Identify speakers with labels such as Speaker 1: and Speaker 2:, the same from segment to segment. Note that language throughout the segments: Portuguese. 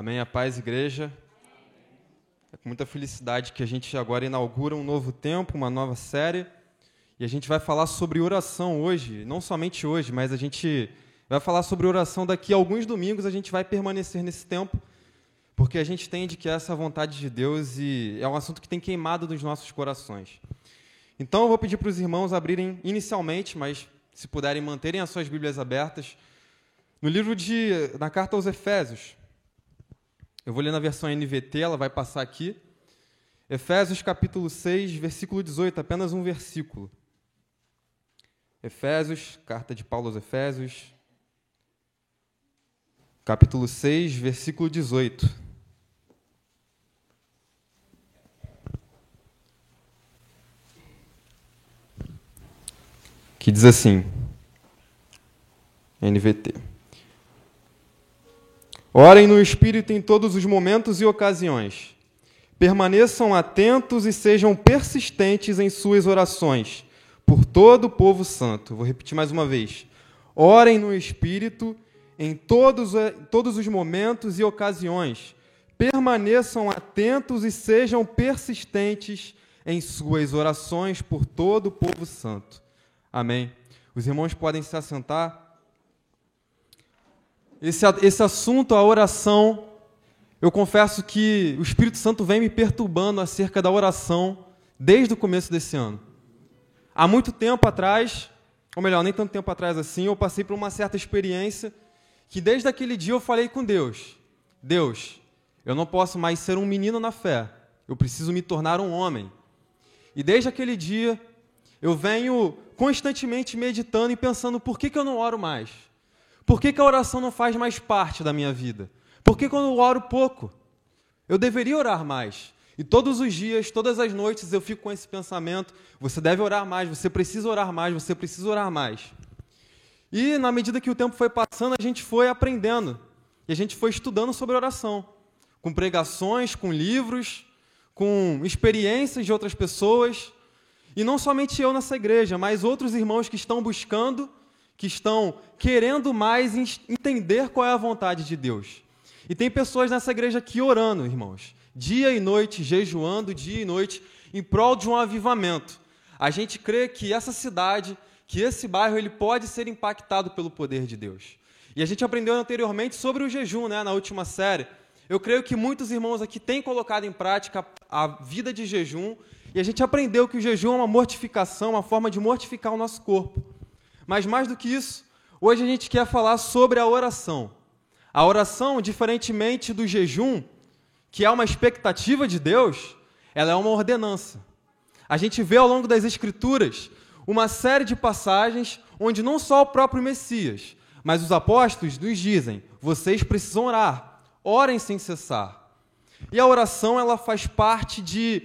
Speaker 1: Amém. A paz, igreja. É com muita felicidade que a gente agora inaugura um novo tempo, uma nova série. E a gente vai falar sobre oração hoje. Não somente hoje, mas a gente vai falar sobre oração daqui a alguns domingos. A gente vai permanecer nesse tempo, porque a gente entende que essa é a vontade de Deus e é um assunto que tem queimado nos nossos corações. Então eu vou pedir para os irmãos abrirem inicialmente, mas se puderem manterem as suas Bíblias abertas, no livro de. na carta aos Efésios. Eu vou ler na versão NVT, ela vai passar aqui. Efésios capítulo 6, versículo 18, apenas um versículo. Efésios, carta de Paulo aos Efésios, capítulo 6, versículo 18. Que diz assim: NVT. Orem no Espírito em todos os momentos e ocasiões. Permaneçam atentos e sejam persistentes em suas orações por todo o povo santo. Vou repetir mais uma vez. Orem no Espírito em todos, todos os momentos e ocasiões. Permaneçam atentos e sejam persistentes em suas orações por todo o povo santo. Amém. Os irmãos podem se assentar. Esse, esse assunto, a oração, eu confesso que o Espírito Santo vem me perturbando acerca da oração desde o começo desse ano. Há muito tempo atrás, ou melhor, nem tanto tempo atrás assim, eu passei por uma certa experiência que desde aquele dia eu falei com Deus: Deus, eu não posso mais ser um menino na fé, eu preciso me tornar um homem. E desde aquele dia eu venho constantemente meditando e pensando por que, que eu não oro mais? Por que, que a oração não faz mais parte da minha vida? Por que quando eu oro pouco? Eu deveria orar mais. E todos os dias, todas as noites, eu fico com esse pensamento: você deve orar mais, você precisa orar mais, você precisa orar mais. E na medida que o tempo foi passando, a gente foi aprendendo. E a gente foi estudando sobre oração. Com pregações, com livros, com experiências de outras pessoas. E não somente eu nessa igreja, mas outros irmãos que estão buscando que estão querendo mais entender qual é a vontade de Deus. E tem pessoas nessa igreja aqui orando, irmãos, dia e noite, jejuando dia e noite, em prol de um avivamento. A gente crê que essa cidade, que esse bairro, ele pode ser impactado pelo poder de Deus. E a gente aprendeu anteriormente sobre o jejum, né, na última série. Eu creio que muitos irmãos aqui têm colocado em prática a vida de jejum, e a gente aprendeu que o jejum é uma mortificação, uma forma de mortificar o nosso corpo. Mas mais do que isso, hoje a gente quer falar sobre a oração. A oração, diferentemente do jejum, que é uma expectativa de Deus, ela é uma ordenança. A gente vê ao longo das Escrituras uma série de passagens onde não só o próprio Messias, mas os apóstolos nos dizem: vocês precisam orar, orem sem cessar. E a oração ela faz parte de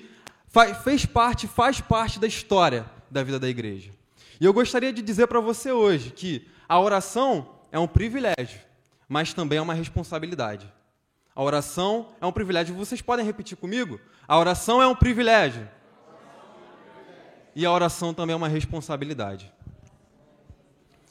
Speaker 1: fez parte, faz parte da história da vida da igreja. E eu gostaria de dizer para você hoje que a oração é um privilégio, mas também é uma responsabilidade. A oração é um privilégio. Vocês podem repetir comigo? A oração é um privilégio. E a oração também é uma responsabilidade.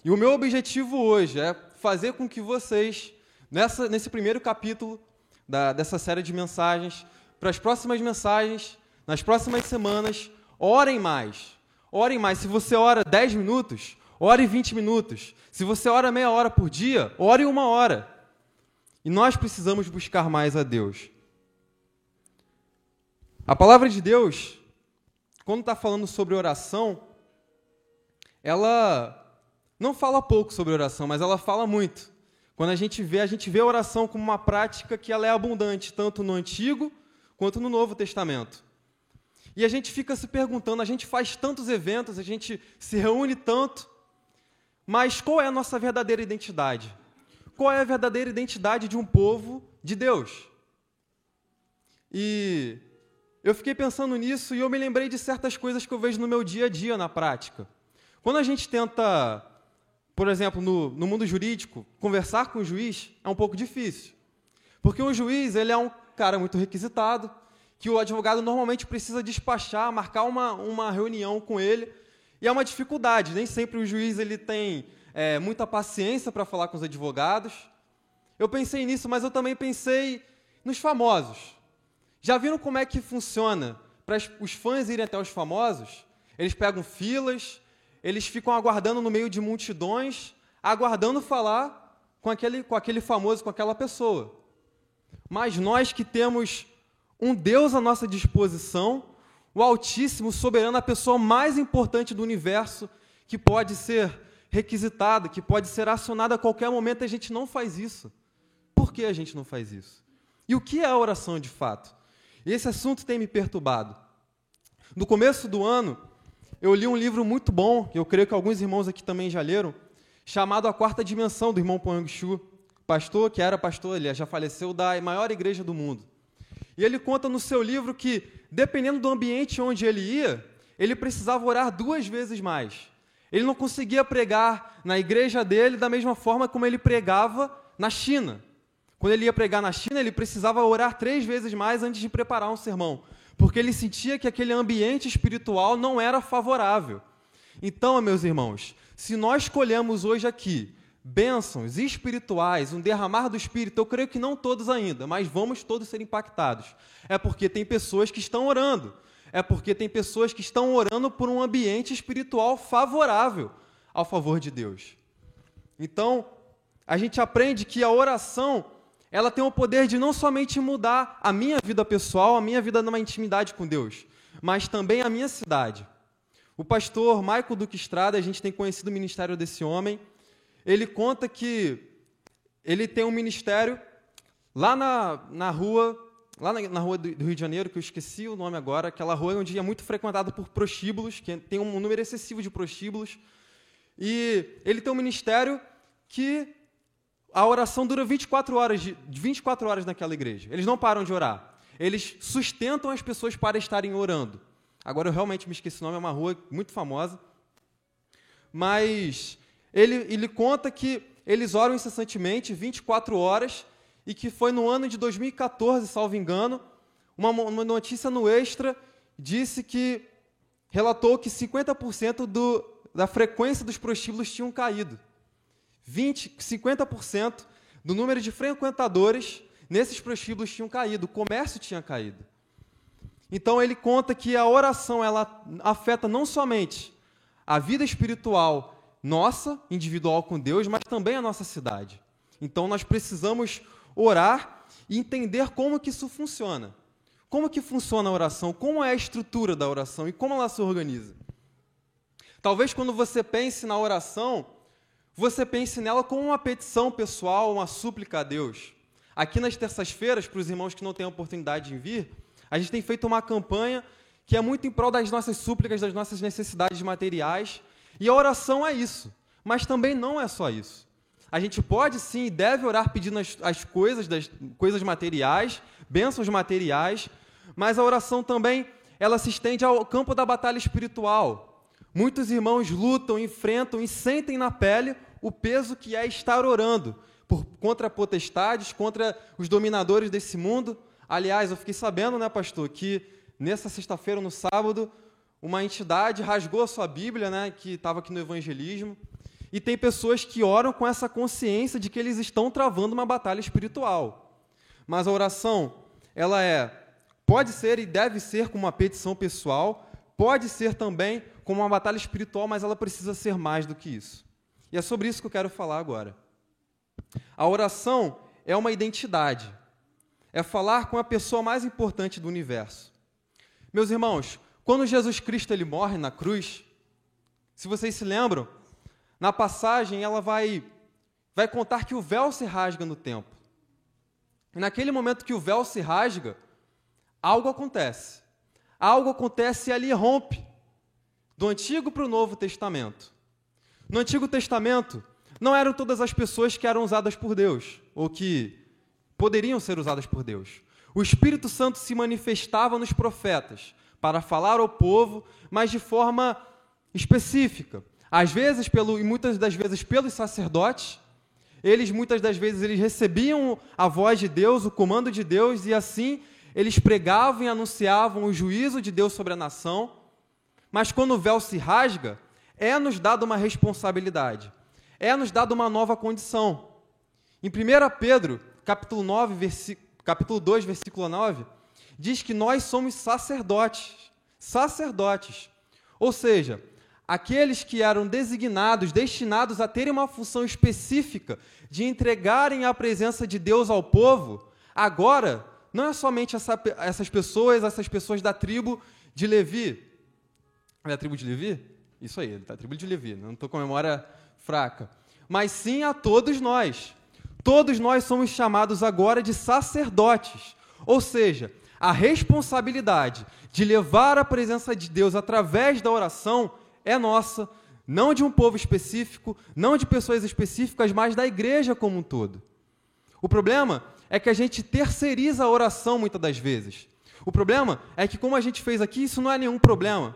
Speaker 1: E o meu objetivo hoje é fazer com que vocês, nessa, nesse primeiro capítulo da, dessa série de mensagens, para as próximas mensagens, nas próximas semanas, orem mais, Orem mais. Se você ora 10 minutos, ore 20 minutos. Se você ora meia hora por dia, ore uma hora. E nós precisamos buscar mais a Deus. A palavra de Deus, quando está falando sobre oração, ela não fala pouco sobre oração, mas ela fala muito. Quando a gente vê, a gente vê a oração como uma prática que ela é abundante, tanto no Antigo quanto no Novo Testamento. E a gente fica se perguntando, a gente faz tantos eventos, a gente se reúne tanto, mas qual é a nossa verdadeira identidade? Qual é a verdadeira identidade de um povo de Deus? E eu fiquei pensando nisso e eu me lembrei de certas coisas que eu vejo no meu dia a dia na prática. Quando a gente tenta, por exemplo, no, no mundo jurídico, conversar com o juiz é um pouco difícil. Porque o juiz ele é um cara muito requisitado, que o advogado normalmente precisa despachar, marcar uma, uma reunião com ele, e é uma dificuldade. Nem sempre o juiz ele tem é, muita paciência para falar com os advogados. Eu pensei nisso, mas eu também pensei nos famosos. Já viram como é que funciona para os fãs irem até os famosos? Eles pegam filas, eles ficam aguardando no meio de multidões, aguardando falar com aquele, com aquele famoso, com aquela pessoa. Mas nós que temos um Deus à nossa disposição, o Altíssimo, soberano, a pessoa mais importante do universo, que pode ser requisitada, que pode ser acionada a qualquer momento, a gente não faz isso. Por que a gente não faz isso? E o que é a oração de fato? Esse assunto tem me perturbado. No começo do ano, eu li um livro muito bom, que eu creio que alguns irmãos aqui também já leram, chamado A Quarta Dimensão, do irmão Pong Shu, pastor que era pastor, ele já faleceu, da maior igreja do mundo. E ele conta no seu livro que, dependendo do ambiente onde ele ia, ele precisava orar duas vezes mais. Ele não conseguia pregar na igreja dele da mesma forma como ele pregava na China. Quando ele ia pregar na China, ele precisava orar três vezes mais antes de preparar um sermão, porque ele sentia que aquele ambiente espiritual não era favorável. Então, meus irmãos, se nós escolhemos hoje aqui bênçãos espirituais, um derramar do Espírito, eu creio que não todos ainda, mas vamos todos ser impactados. É porque tem pessoas que estão orando, é porque tem pessoas que estão orando por um ambiente espiritual favorável ao favor de Deus. Então, a gente aprende que a oração, ela tem o poder de não somente mudar a minha vida pessoal, a minha vida numa intimidade com Deus, mas também a minha cidade. O pastor Michael Duque Estrada, a gente tem conhecido o ministério desse homem, ele conta que ele tem um ministério lá na, na rua, lá na, na rua do, Rio de Janeiro, que eu esqueci o nome agora, aquela rua onde é muito frequentada por prostíbulos, que tem um número excessivo de prostíbulos. E ele tem um ministério que a oração dura 24 horas, de, 24 horas naquela igreja. Eles não param de orar. Eles sustentam as pessoas para estarem orando. Agora eu realmente me esqueci o nome, é uma rua muito famosa. Mas ele, ele conta que eles oram incessantemente 24 horas e que foi no ano de 2014, salvo engano, uma, uma notícia no Extra disse que relatou que 50% do, da frequência dos prostíbulos tinham caído. 20, 50% do número de frequentadores nesses prostíbulos tinham caído, o comércio tinha caído. Então ele conta que a oração ela afeta não somente a vida espiritual nossa, individual com Deus, mas também a nossa cidade. Então nós precisamos orar e entender como que isso funciona. Como que funciona a oração? Como é a estrutura da oração e como ela se organiza? Talvez quando você pense na oração, você pense nela como uma petição pessoal, uma súplica a Deus. Aqui nas terças-feiras, para os irmãos que não têm a oportunidade de vir, a gente tem feito uma campanha que é muito em prol das nossas súplicas, das nossas necessidades materiais, e a oração é isso, mas também não é só isso. A gente pode sim e deve orar pedindo as, as coisas, das coisas materiais, bênçãos materiais, mas a oração também ela se estende ao campo da batalha espiritual. Muitos irmãos lutam, enfrentam e sentem na pele o peso que é estar orando por, contra potestades, contra os dominadores desse mundo. Aliás, eu fiquei sabendo, né, pastor, que nessa sexta-feira, no sábado, uma entidade rasgou a sua Bíblia, né, que estava aqui no evangelismo, e tem pessoas que oram com essa consciência de que eles estão travando uma batalha espiritual. Mas a oração, ela é pode ser e deve ser como uma petição pessoal, pode ser também como uma batalha espiritual, mas ela precisa ser mais do que isso. E é sobre isso que eu quero falar agora. A oração é uma identidade. É falar com a pessoa mais importante do universo. Meus irmãos, quando Jesus Cristo ele morre na cruz, se vocês se lembram, na passagem ela vai vai contar que o véu se rasga no templo. E naquele momento que o véu se rasga, algo acontece. Algo acontece e ali rompe do Antigo para o Novo Testamento. No Antigo Testamento, não eram todas as pessoas que eram usadas por Deus, ou que poderiam ser usadas por Deus. O Espírito Santo se manifestava nos profetas, para falar ao povo, mas de forma específica. Às vezes, pelo, e muitas das vezes pelos sacerdotes, eles muitas das vezes eles recebiam a voz de Deus, o comando de Deus, e assim eles pregavam e anunciavam o juízo de Deus sobre a nação. Mas quando o véu se rasga, é nos dada uma responsabilidade, é nos dada uma nova condição. Em 1 Pedro, capítulo 9, capítulo 2, versículo 9, diz que nós somos sacerdotes. Sacerdotes. Ou seja, aqueles que eram designados, destinados a terem uma função específica de entregarem a presença de Deus ao povo, agora não é somente essa, essas pessoas, essas pessoas da tribo de Levi. É da tribo de Levi? Isso aí, da tribo de Levi, não estou com a memória fraca. Mas sim a todos nós. Todos nós somos chamados agora de sacerdotes. Ou seja, a responsabilidade de levar a presença de Deus através da oração é nossa, não de um povo específico, não de pessoas específicas, mas da igreja como um todo. O problema é que a gente terceiriza a oração muitas das vezes. O problema é que, como a gente fez aqui, isso não é nenhum problema.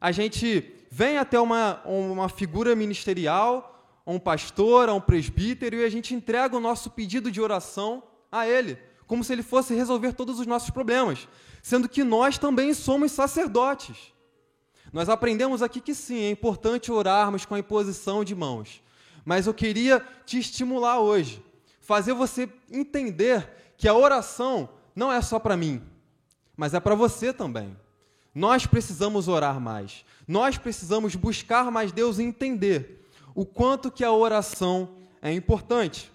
Speaker 1: A gente vem até uma, uma figura ministerial, um pastor, um presbítero, e a gente entrega o nosso pedido de oração a ele, como se ele fosse resolver todos os nossos problemas, sendo que nós também somos sacerdotes. Nós aprendemos aqui que sim, é importante orarmos com a imposição de mãos. Mas eu queria te estimular hoje, fazer você entender que a oração não é só para mim, mas é para você também. Nós precisamos orar mais. Nós precisamos buscar mais Deus e entender o quanto que a oração é importante.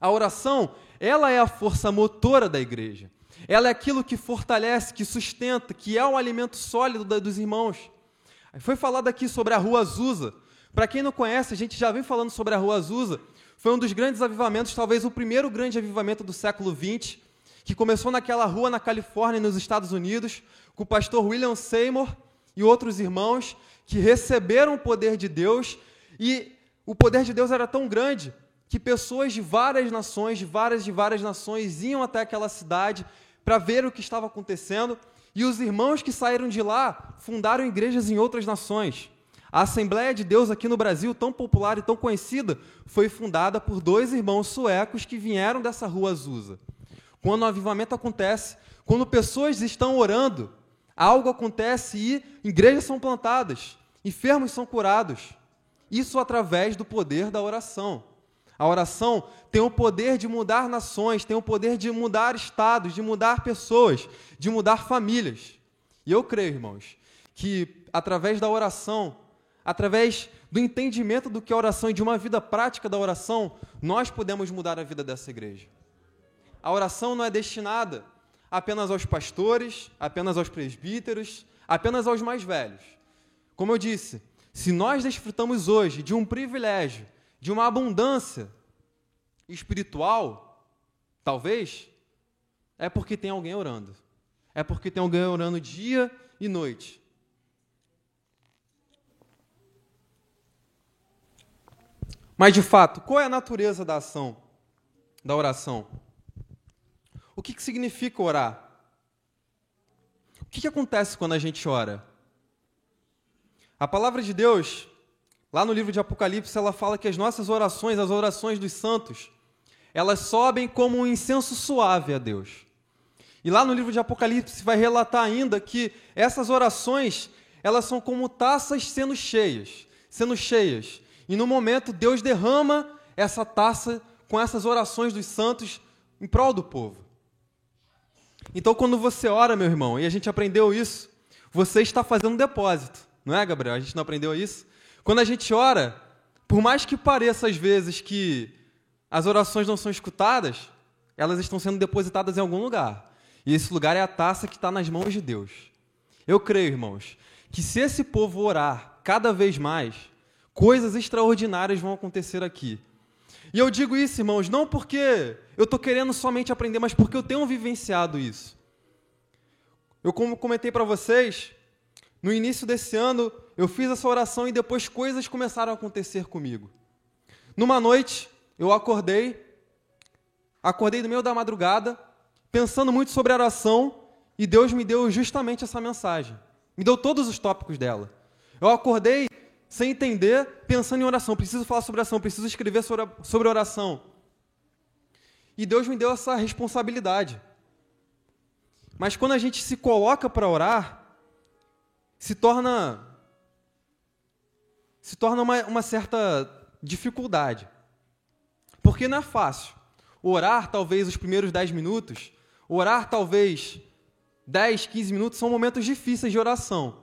Speaker 1: A oração, ela é a força motora da igreja. Ela é aquilo que fortalece, que sustenta, que é o alimento sólido dos irmãos. Foi falado aqui sobre a Rua Azusa. Para quem não conhece, a gente já vem falando sobre a Rua Azusa. Foi um dos grandes avivamentos, talvez o primeiro grande avivamento do século XX, que começou naquela rua na Califórnia, nos Estados Unidos, com o pastor William Seymour e outros irmãos que receberam o poder de Deus. E o poder de Deus era tão grande que pessoas de várias nações, de várias de várias nações, iam até aquela cidade para ver o que estava acontecendo, e os irmãos que saíram de lá fundaram igrejas em outras nações. A Assembleia de Deus aqui no Brasil, tão popular e tão conhecida, foi fundada por dois irmãos suecos que vieram dessa rua Azusa. Quando o avivamento acontece, quando pessoas estão orando, algo acontece e igrejas são plantadas, enfermos são curados. Isso através do poder da oração. A oração tem o poder de mudar nações, tem o poder de mudar estados, de mudar pessoas, de mudar famílias. E eu creio, irmãos, que através da oração, através do entendimento do que é oração e de uma vida prática da oração, nós podemos mudar a vida dessa igreja. A oração não é destinada apenas aos pastores, apenas aos presbíteros, apenas aos mais velhos. Como eu disse, se nós desfrutamos hoje de um privilégio de uma abundância espiritual, talvez, é porque tem alguém orando. É porque tem alguém orando dia e noite. Mas de fato, qual é a natureza da ação, da oração? O que, que significa orar? O que, que acontece quando a gente ora? A palavra de Deus Lá no livro de Apocalipse, ela fala que as nossas orações, as orações dos santos, elas sobem como um incenso suave a Deus. E lá no livro de Apocalipse vai relatar ainda que essas orações, elas são como taças sendo cheias, sendo cheias. E no momento Deus derrama essa taça com essas orações dos santos em prol do povo. Então, quando você ora, meu irmão, e a gente aprendeu isso, você está fazendo um depósito, não é, Gabriel? A gente não aprendeu isso? Quando a gente ora, por mais que pareça às vezes que as orações não são escutadas, elas estão sendo depositadas em algum lugar. E esse lugar é a taça que está nas mãos de Deus. Eu creio, irmãos, que se esse povo orar cada vez mais, coisas extraordinárias vão acontecer aqui. E eu digo isso, irmãos, não porque eu estou querendo somente aprender, mas porque eu tenho vivenciado isso. Eu, como comentei para vocês, no início desse ano, eu fiz essa oração e depois coisas começaram a acontecer comigo. Numa noite, eu acordei, acordei no meio da madrugada, pensando muito sobre a oração, e Deus me deu justamente essa mensagem. Me deu todos os tópicos dela. Eu acordei sem entender, pensando em oração. Preciso falar sobre oração, preciso escrever sobre oração. E Deus me deu essa responsabilidade. Mas quando a gente se coloca para orar, se torna se torna uma, uma certa dificuldade. Porque não é fácil. orar talvez os primeiros 10 minutos, orar talvez 10, 15 minutos são momentos difíceis de oração.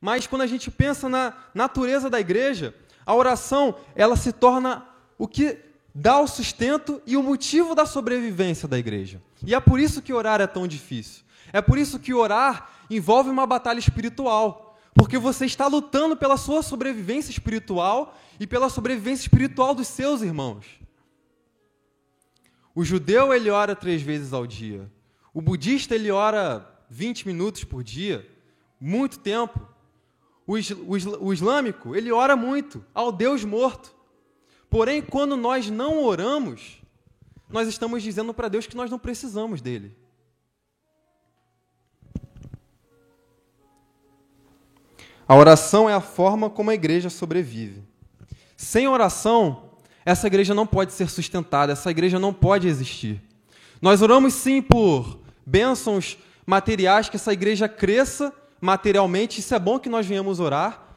Speaker 1: Mas quando a gente pensa na natureza da igreja, a oração, ela se torna o que dá o sustento e o motivo da sobrevivência da igreja. E é por isso que orar é tão difícil. É por isso que orar envolve uma batalha espiritual, porque você está lutando pela sua sobrevivência espiritual e pela sobrevivência espiritual dos seus irmãos. O judeu ele ora três vezes ao dia. O budista ele ora 20 minutos por dia, muito tempo. O, o, o islâmico ele ora muito ao Deus morto. Porém, quando nós não oramos, nós estamos dizendo para Deus que nós não precisamos dele. A oração é a forma como a igreja sobrevive. Sem oração, essa igreja não pode ser sustentada, essa igreja não pode existir. Nós oramos sim por bênçãos materiais, que essa igreja cresça materialmente, isso é bom que nós venhamos orar,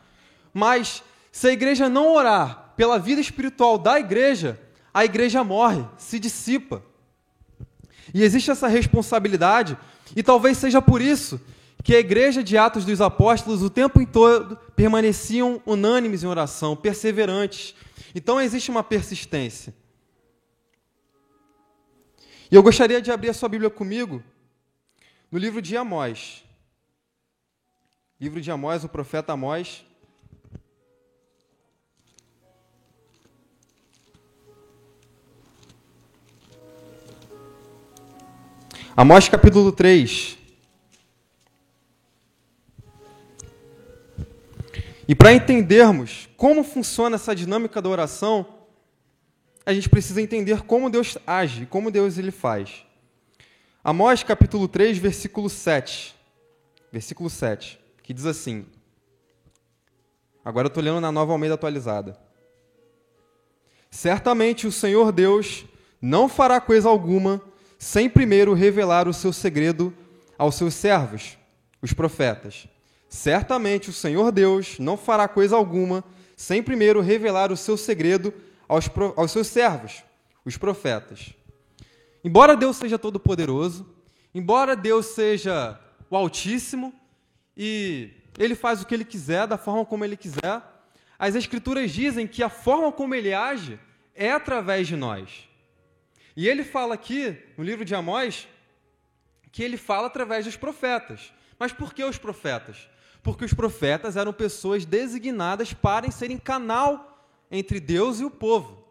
Speaker 1: mas se a igreja não orar pela vida espiritual da igreja, a igreja morre, se dissipa. E existe essa responsabilidade, e talvez seja por isso que a igreja de Atos dos Apóstolos o tempo todo permaneciam unânimes em oração, perseverantes. Então existe uma persistência. E eu gostaria de abrir a sua Bíblia comigo no livro de Amós. Livro de Amós, o profeta Amós. Amós capítulo 3. E para entendermos como funciona essa dinâmica da oração, a gente precisa entender como Deus age, como Deus ele faz. Amós capítulo 3, versículo 7. Versículo 7, que diz assim: Agora eu estou lendo na nova Almeida atualizada. Certamente o Senhor Deus não fará coisa alguma sem primeiro revelar o seu segredo aos seus servos, os profetas. Certamente o Senhor Deus não fará coisa alguma sem primeiro revelar o seu segredo aos, aos seus servos, os profetas. Embora Deus seja todo-poderoso, embora Deus seja o Altíssimo e ele faz o que ele quiser, da forma como ele quiser, as Escrituras dizem que a forma como ele age é através de nós. E ele fala aqui, no livro de Amós, que ele fala através dos profetas. Mas por que os profetas? Porque os profetas eram pessoas designadas para serem canal entre Deus e o povo.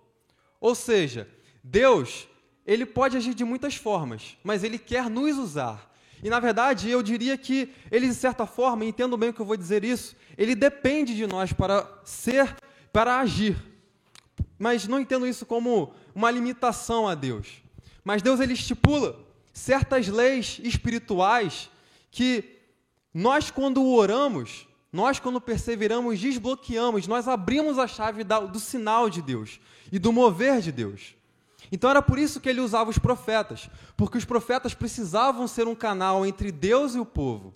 Speaker 1: Ou seja, Deus, ele pode agir de muitas formas, mas ele quer nos usar. E na verdade, eu diria que ele de certa forma, entendo bem o que eu vou dizer isso, ele depende de nós para ser, para agir. Mas não entendo isso como uma limitação a Deus. Mas Deus ele estipula certas leis espirituais que nós, quando oramos, nós, quando perseveramos, desbloqueamos, nós abrimos a chave do sinal de Deus e do mover de Deus. Então era por isso que ele usava os profetas, porque os profetas precisavam ser um canal entre Deus e o povo.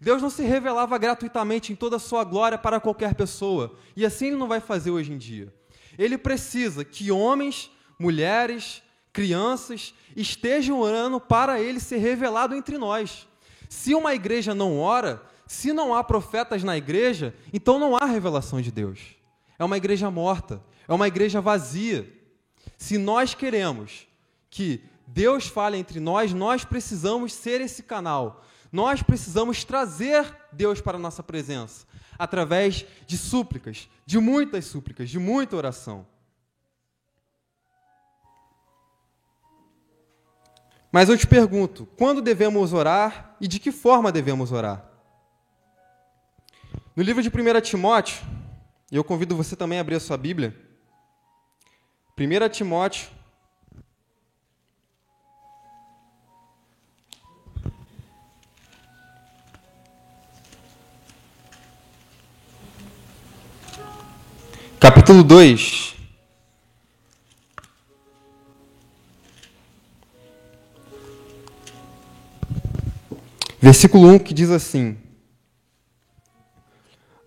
Speaker 1: Deus não se revelava gratuitamente em toda a sua glória para qualquer pessoa, e assim ele não vai fazer hoje em dia. Ele precisa que homens, mulheres, crianças estejam orando para ele ser revelado entre nós. Se uma igreja não ora, se não há profetas na igreja, então não há revelação de Deus. É uma igreja morta, é uma igreja vazia. Se nós queremos que Deus fale entre nós, nós precisamos ser esse canal. Nós precisamos trazer Deus para a nossa presença através de súplicas, de muitas súplicas, de muita oração. Mas eu te pergunto: quando devemos orar e de que forma devemos orar? No livro de 1 Timóteo, e eu convido você também a abrir a sua Bíblia. 1 Timóteo, capítulo 2. Versículo 1 que diz assim: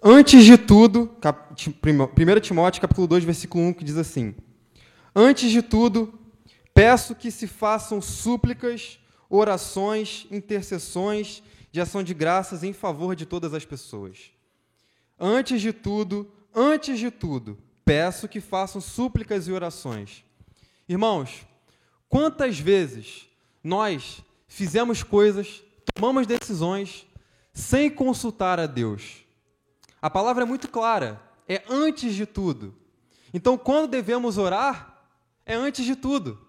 Speaker 1: Antes de tudo, 1 Timóteo capítulo 2, versículo 1 que diz assim: Antes de tudo, Peço que se façam súplicas, orações, intercessões de ação de graças em favor de todas as pessoas. Antes de tudo, antes de tudo, peço que façam súplicas e orações. Irmãos, quantas vezes nós fizemos coisas, tomamos decisões sem consultar a Deus? A palavra é muito clara, é antes de tudo. Então, quando devemos orar, é antes de tudo.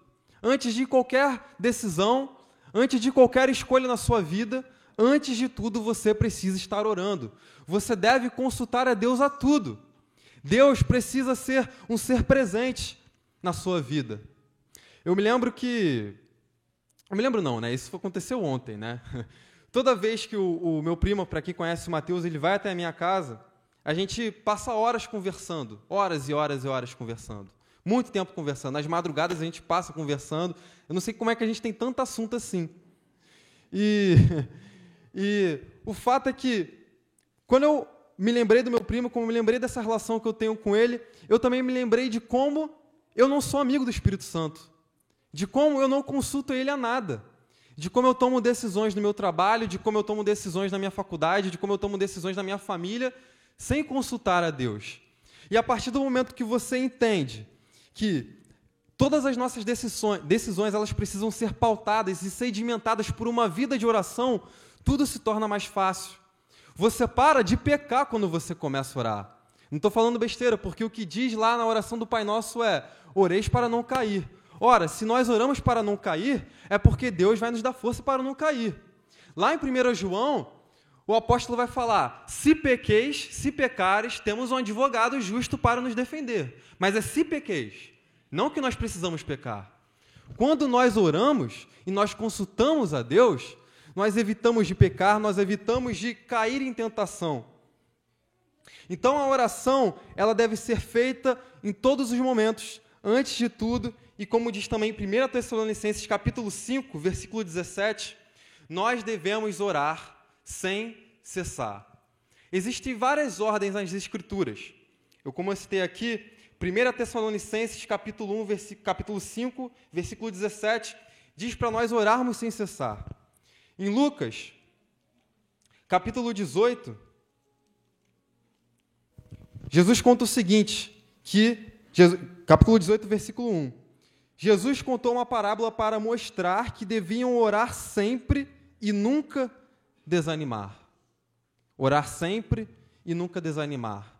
Speaker 1: Antes de qualquer decisão, antes de qualquer escolha na sua vida, antes de tudo você precisa estar orando. Você deve consultar a Deus a tudo. Deus precisa ser um ser presente na sua vida. Eu me lembro que. Eu me lembro não, né? Isso aconteceu ontem, né? Toda vez que o, o meu primo, para quem conhece o Mateus, ele vai até a minha casa, a gente passa horas conversando, horas e horas e horas conversando. Muito tempo conversando. Nas madrugadas a gente passa conversando. Eu não sei como é que a gente tem tanto assunto assim. E, e o fato é que, quando eu me lembrei do meu primo, como me lembrei dessa relação que eu tenho com ele, eu também me lembrei de como eu não sou amigo do Espírito Santo. De como eu não consulto ele a nada. De como eu tomo decisões no meu trabalho, de como eu tomo decisões na minha faculdade, de como eu tomo decisões na minha família, sem consultar a Deus. E a partir do momento que você entende que todas as nossas decisões, decisões elas precisam ser pautadas e sedimentadas por uma vida de oração, tudo se torna mais fácil. Você para de pecar quando você começa a orar. Não estou falando besteira, porque o que diz lá na oração do Pai Nosso é: oreis para não cair. Ora, se nós oramos para não cair, é porque Deus vai nos dar força para não cair. Lá em 1 João, o apóstolo vai falar: se pequeis, se pecares, temos um advogado justo para nos defender. Mas é se pequeis, não que nós precisamos pecar. Quando nós oramos e nós consultamos a Deus, nós evitamos de pecar, nós evitamos de cair em tentação. Então a oração, ela deve ser feita em todos os momentos, antes de tudo, e como diz também 1 Tessalonicenses capítulo 5, versículo 17, nós devemos orar sem cessar. Existem várias ordens nas Escrituras. Eu, como eu citei aqui, 1 Tessalonicenses, capítulo, 1, capítulo 5, versículo 17, diz para nós orarmos sem cessar. Em Lucas, capítulo 18, Jesus conta o seguinte, que, capítulo 18, versículo 1, Jesus contou uma parábola para mostrar que deviam orar sempre e nunca desanimar. Orar sempre e nunca desanimar.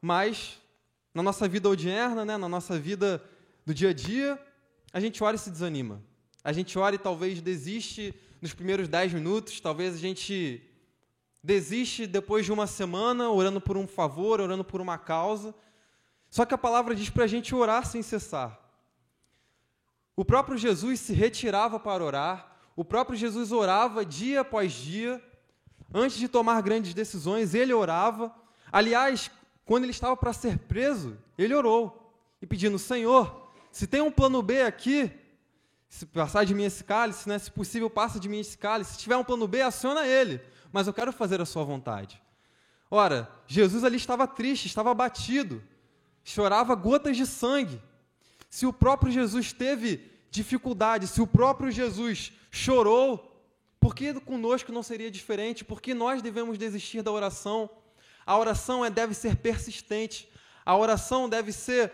Speaker 1: Mas, na nossa vida odierna, né, na nossa vida do dia a dia, a gente ora e se desanima. A gente ora e talvez desiste nos primeiros dez minutos, talvez a gente desiste depois de uma semana, orando por um favor, orando por uma causa. Só que a palavra diz para a gente orar sem cessar. O próprio Jesus se retirava para orar, o próprio Jesus orava dia após dia, antes de tomar grandes decisões, ele orava. Aliás, quando ele estava para ser preso, ele orou e pedindo: Senhor, se tem um plano B aqui, se passar de mim esse cálice, né, se possível, passa de mim esse cálice. Se tiver um plano B, aciona ele, mas eu quero fazer a sua vontade. Ora, Jesus ali estava triste, estava abatido, chorava gotas de sangue. Se o próprio Jesus teve dificuldade, se o próprio Jesus chorou, por que conosco não seria diferente? Por que nós devemos desistir da oração? A oração é, deve ser persistente. A oração deve ser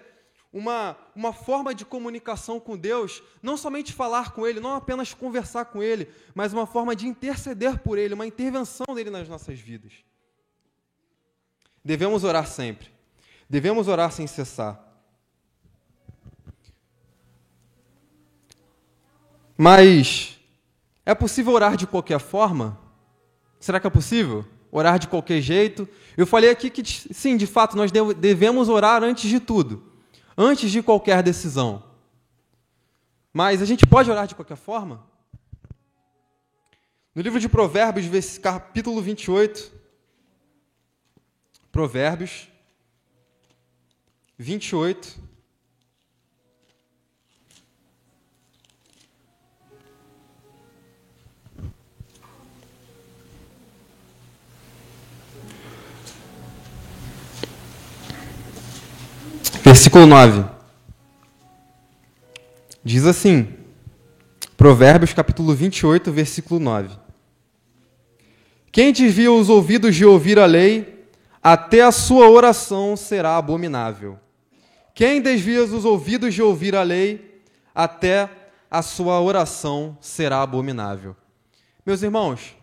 Speaker 1: uma, uma forma de comunicação com Deus, não somente falar com Ele, não apenas conversar com Ele, mas uma forma de interceder por Ele, uma intervenção dele nas nossas vidas. Devemos orar sempre. Devemos orar sem cessar. Mas é possível orar de qualquer forma? Será que é possível? Orar de qualquer jeito? Eu falei aqui que, sim, de fato, nós devemos orar antes de tudo, antes de qualquer decisão. Mas a gente pode orar de qualquer forma? No livro de Provérbios, capítulo 28, Provérbios 28, Versículo 9. Diz assim, Provérbios capítulo 28, versículo 9. Quem desvia os ouvidos de ouvir a lei, até a sua oração será abominável. Quem desvia os ouvidos de ouvir a lei, até a sua oração será abominável. Meus irmãos,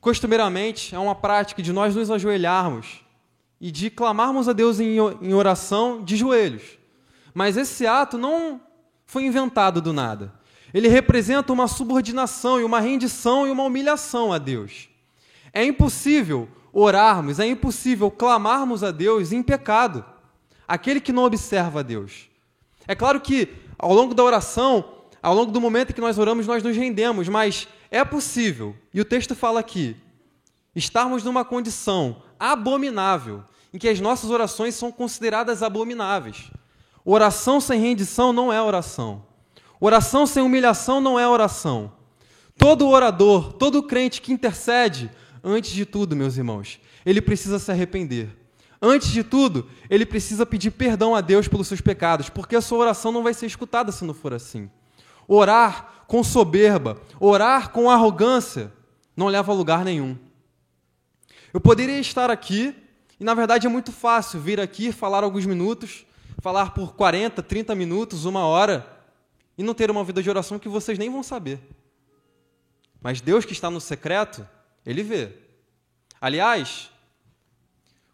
Speaker 1: costumeiramente é uma prática de nós nos ajoelharmos e de clamarmos a Deus em oração de joelhos. Mas esse ato não foi inventado do nada. Ele representa uma subordinação e uma rendição e uma humilhação a Deus. É impossível orarmos, é impossível clamarmos a Deus em pecado. Aquele que não observa a Deus. É claro que ao longo da oração, ao longo do momento que nós oramos, nós nos rendemos, mas é possível, e o texto fala aqui, estarmos numa condição abominável, em que as nossas orações são consideradas abomináveis. Oração sem rendição não é oração. Oração sem humilhação não é oração. Todo orador, todo crente que intercede, antes de tudo, meus irmãos, ele precisa se arrepender. Antes de tudo, ele precisa pedir perdão a Deus pelos seus pecados, porque a sua oração não vai ser escutada se não for assim. Orar com soberba, orar com arrogância, não leva a lugar nenhum. Eu poderia estar aqui, e na verdade é muito fácil vir aqui falar alguns minutos, falar por 40, 30 minutos, uma hora, e não ter uma vida de oração que vocês nem vão saber. Mas Deus que está no secreto, Ele vê. Aliás,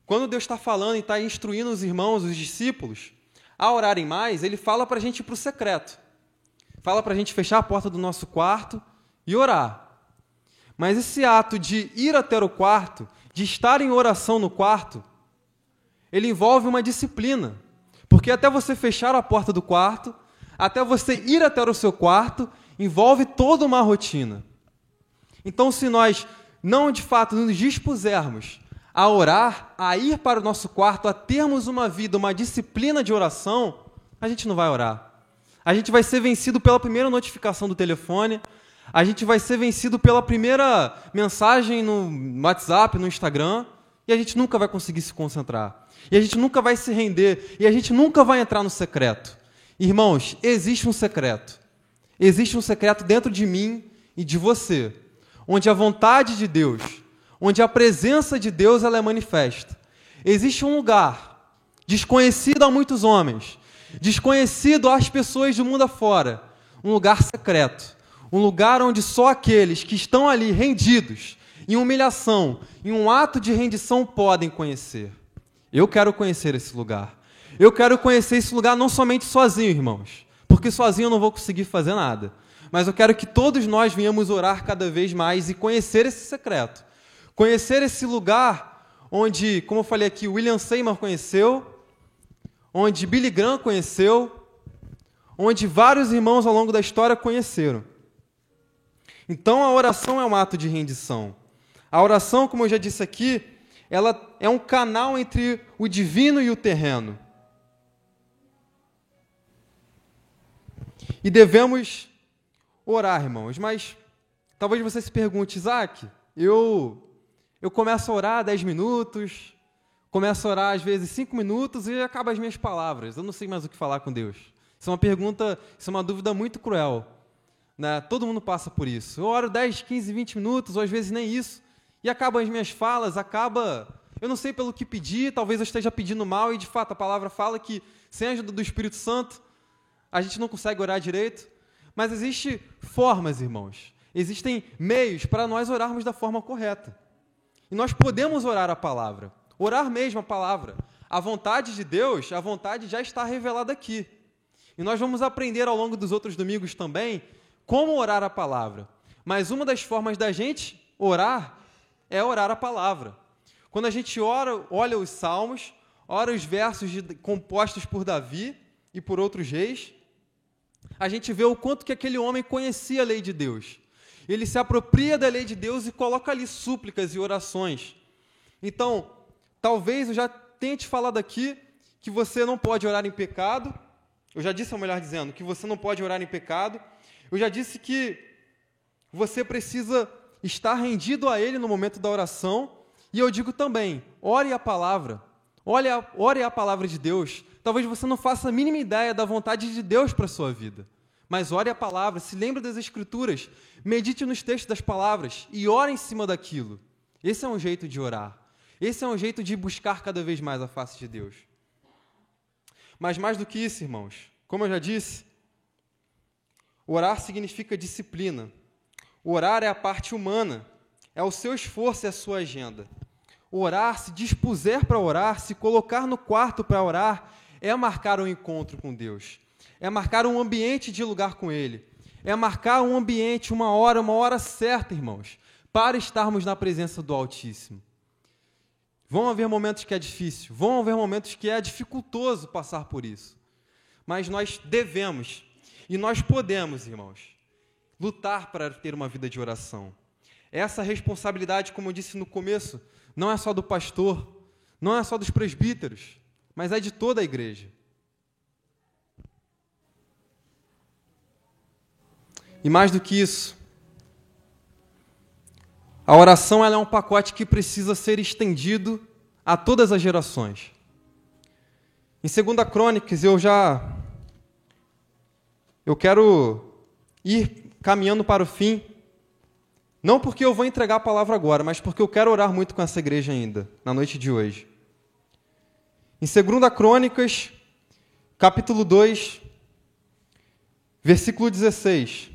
Speaker 1: quando Deus está falando e está instruindo os irmãos, os discípulos, a orarem mais, Ele fala para a gente ir para o secreto. Fala para a gente fechar a porta do nosso quarto e orar. Mas esse ato de ir até o quarto, de estar em oração no quarto, ele envolve uma disciplina. Porque até você fechar a porta do quarto, até você ir até o seu quarto, envolve toda uma rotina. Então, se nós não de fato nos dispusermos a orar, a ir para o nosso quarto, a termos uma vida, uma disciplina de oração, a gente não vai orar. A gente vai ser vencido pela primeira notificação do telefone, a gente vai ser vencido pela primeira mensagem no WhatsApp, no Instagram, e a gente nunca vai conseguir se concentrar. E a gente nunca vai se render, e a gente nunca vai entrar no secreto. Irmãos, existe um secreto. Existe um secreto dentro de mim e de você, onde a vontade de Deus, onde a presença de Deus ela é manifesta. Existe um lugar desconhecido a muitos homens, desconhecido às pessoas do mundo afora, um lugar secreto, um lugar onde só aqueles que estão ali rendidos, em humilhação, em um ato de rendição podem conhecer. Eu quero conhecer esse lugar. Eu quero conhecer esse lugar não somente sozinho, irmãos, porque sozinho eu não vou conseguir fazer nada. Mas eu quero que todos nós venhamos orar cada vez mais e conhecer esse secreto. Conhecer esse lugar onde, como eu falei aqui, William Seymour conheceu, onde Billy Graham conheceu, onde vários irmãos ao longo da história conheceram. Então a oração é um ato de rendição. A oração, como eu já disse aqui, ela é um canal entre o divino e o terreno. E devemos orar, irmãos. Mas talvez você se pergunte, Isaac, eu, eu começo a orar 10 minutos, começo a orar às vezes 5 minutos e acaba as minhas palavras. Eu não sei mais o que falar com Deus. Isso é uma pergunta, isso é uma dúvida muito cruel. Né? Todo mundo passa por isso. Eu oro 10, 15, 20 minutos, ou às vezes nem isso, e acabam as minhas falas, acaba. Eu não sei pelo que pedir, talvez eu esteja pedindo mal, e de fato a palavra fala que sem a ajuda do Espírito Santo a gente não consegue orar direito, mas existem formas, irmãos. Existem meios para nós orarmos da forma correta. E nós podemos orar a palavra, orar mesmo a palavra. A vontade de Deus, a vontade já está revelada aqui. E nós vamos aprender ao longo dos outros domingos também como orar a palavra. Mas uma das formas da gente orar é orar a palavra. Quando a gente ora, olha os salmos, ora os versos de, compostos por Davi e por outros reis, a gente vê o quanto que aquele homem conhecia a lei de Deus. Ele se apropria da lei de Deus e coloca ali súplicas e orações. Então, talvez eu já tenha te falado aqui que você não pode orar em pecado. Eu já disse, ou melhor dizendo, que você não pode orar em pecado. Eu já disse que você precisa estar rendido a Ele no momento da oração. E eu digo também, ore a palavra. Ore a, ore a palavra de Deus talvez você não faça a mínima ideia da vontade de Deus para a sua vida. Mas ore a palavra, se lembre das Escrituras, medite nos textos das palavras e ore em cima daquilo. Esse é um jeito de orar. Esse é um jeito de buscar cada vez mais a face de Deus. Mas mais do que isso, irmãos, como eu já disse, orar significa disciplina. Orar é a parte humana, é o seu esforço e a sua agenda. Orar, se dispuser para orar, se colocar no quarto para orar, é marcar um encontro com Deus. É marcar um ambiente de lugar com Ele. É marcar um ambiente, uma hora, uma hora certa, irmãos, para estarmos na presença do Altíssimo. Vão haver momentos que é difícil, vão haver momentos que é dificultoso passar por isso. Mas nós devemos e nós podemos, irmãos, lutar para ter uma vida de oração. Essa responsabilidade, como eu disse no começo, não é só do pastor, não é só dos presbíteros, mas é de toda a igreja. E mais do que isso, a oração é um pacote que precisa ser estendido a todas as gerações. Em 2 Crônicas, eu já. Eu quero ir caminhando para o fim. Não porque eu vou entregar a palavra agora, mas porque eu quero orar muito com essa igreja ainda, na noite de hoje. Em 2 Crônicas, capítulo 2, versículo 16.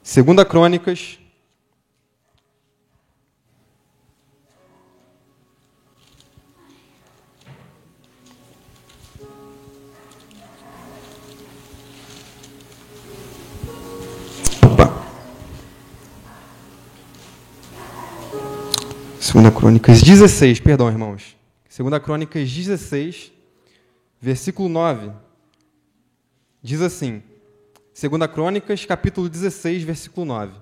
Speaker 1: Segunda Crônicas. Segunda Crônicas 16, perdão, irmãos. Segunda Crônicas 16, versículo 9. Diz assim: Segunda Crônicas, capítulo 16, versículo 9.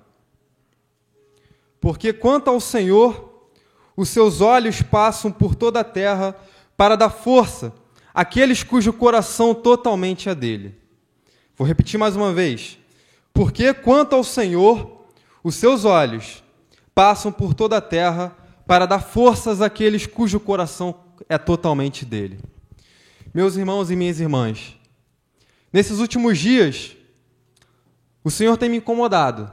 Speaker 1: Porque quanto ao Senhor, os seus olhos passam por toda a terra para dar força àqueles cujo coração totalmente é dele. Vou repetir mais uma vez. Porque quanto ao Senhor, os seus olhos passam por toda a terra para dar forças àqueles cujo coração é totalmente dele. Meus irmãos e minhas irmãs, nesses últimos dias, o Senhor tem me incomodado.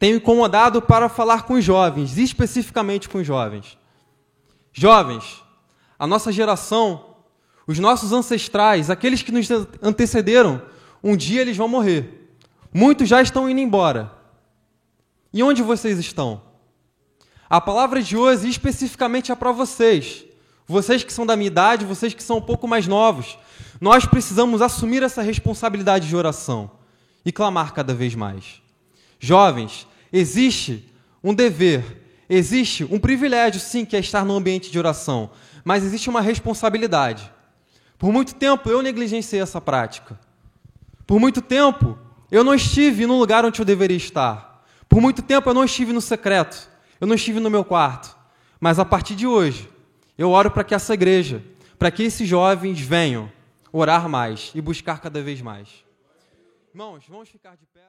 Speaker 1: Tem me incomodado para falar com os jovens, especificamente com os jovens. Jovens, a nossa geração, os nossos ancestrais, aqueles que nos antecederam, um dia eles vão morrer. Muitos já estão indo embora. E onde vocês estão? A palavra de hoje especificamente é para vocês. Vocês que são da minha idade, vocês que são um pouco mais novos. Nós precisamos assumir essa responsabilidade de oração e clamar cada vez mais. Jovens, existe um dever, existe um privilégio, sim, que é estar no ambiente de oração, mas existe uma responsabilidade. Por muito tempo eu negligenciei essa prática. Por muito tempo eu não estive no lugar onde eu deveria estar. Por muito tempo eu não estive no secreto, eu não estive no meu quarto. Mas a partir de hoje, eu oro para que essa igreja, para que esses jovens venham orar mais e buscar cada vez mais. Irmãos, vamos ficar de pé.